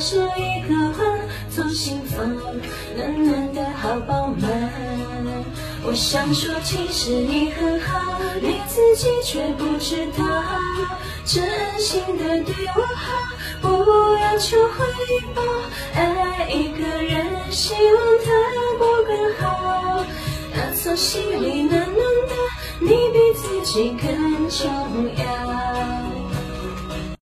只烫手一个碗，左心房，暖暖的好饱满。我想说，其实你很好，你自己却不知道，真心的对我好，不要求回报。爱一个人，希望他过更好，打从心里暖暖的，你比自己更重要。